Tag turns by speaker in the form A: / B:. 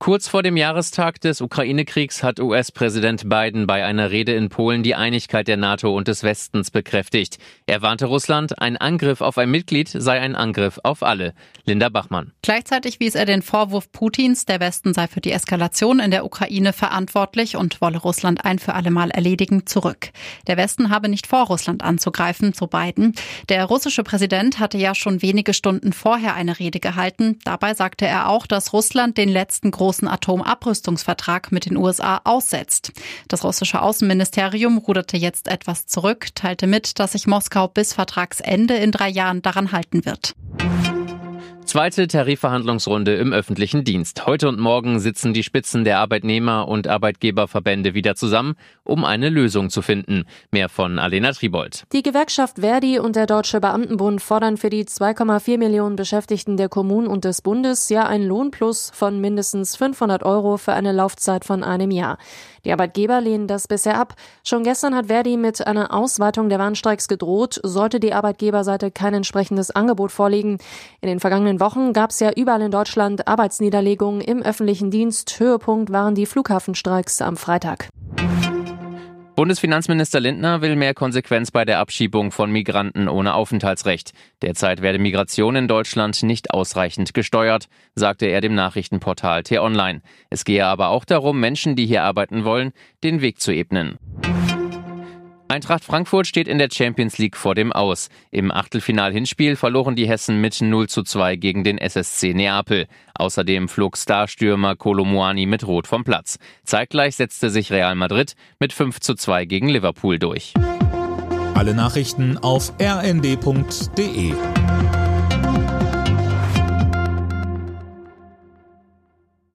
A: Kurz vor dem Jahrestag des Ukraine-Kriegs hat US-Präsident Biden bei einer Rede in Polen die Einigkeit der NATO und des Westens bekräftigt. Er warnte Russland, ein Angriff auf ein Mitglied sei ein Angriff auf alle. Linda Bachmann.
B: Gleichzeitig wies er den Vorwurf Putins, der Westen sei für die Eskalation in der Ukraine verantwortlich und wolle Russland ein für alle Mal erledigen, zurück. Der Westen habe nicht vor, Russland anzugreifen, so Biden. Der russische Präsident hatte ja schon wenige Stunden vorher eine Rede gehalten. Dabei sagte er auch, dass Russland den letzten großen großen Atomabrüstungsvertrag mit den USA aussetzt. Das russische Außenministerium ruderte jetzt etwas zurück, teilte mit, dass sich Moskau bis Vertragsende in drei Jahren daran halten wird.
A: Zweite Tarifverhandlungsrunde im öffentlichen Dienst. Heute und morgen sitzen die Spitzen der Arbeitnehmer- und Arbeitgeberverbände wieder zusammen, um eine Lösung zu finden. Mehr von Alena Tribold.
C: Die Gewerkschaft Verdi und der Deutsche Beamtenbund fordern für die 2,4 Millionen Beschäftigten der Kommunen und des Bundes ja ein Lohnplus von mindestens 500 Euro für eine Laufzeit von einem Jahr. Die Arbeitgeber lehnen das bisher ab. Schon gestern hat Verdi mit einer Ausweitung der Warnstreiks gedroht, sollte die Arbeitgeberseite kein entsprechendes Angebot vorlegen. In den vergangenen Wochen gab es ja überall in Deutschland Arbeitsniederlegungen im öffentlichen Dienst. Höhepunkt waren die Flughafenstreiks am Freitag.
A: Bundesfinanzminister Lindner will mehr Konsequenz bei der Abschiebung von Migranten ohne Aufenthaltsrecht. Derzeit werde Migration in Deutschland nicht ausreichend gesteuert, sagte er dem Nachrichtenportal T-Online. Es gehe aber auch darum, Menschen, die hier arbeiten wollen, den Weg zu ebnen. Eintracht Frankfurt steht in der Champions League vor dem Aus. Im Achtelfinal-Hinspiel verloren die Hessen mit 0 zu 2 gegen den SSC Neapel. Außerdem flog Starstürmer Kolomuani mit Rot vom Platz. Zeitgleich setzte sich Real Madrid mit 5 zu 2 gegen Liverpool durch.
D: Alle Nachrichten auf rnd.de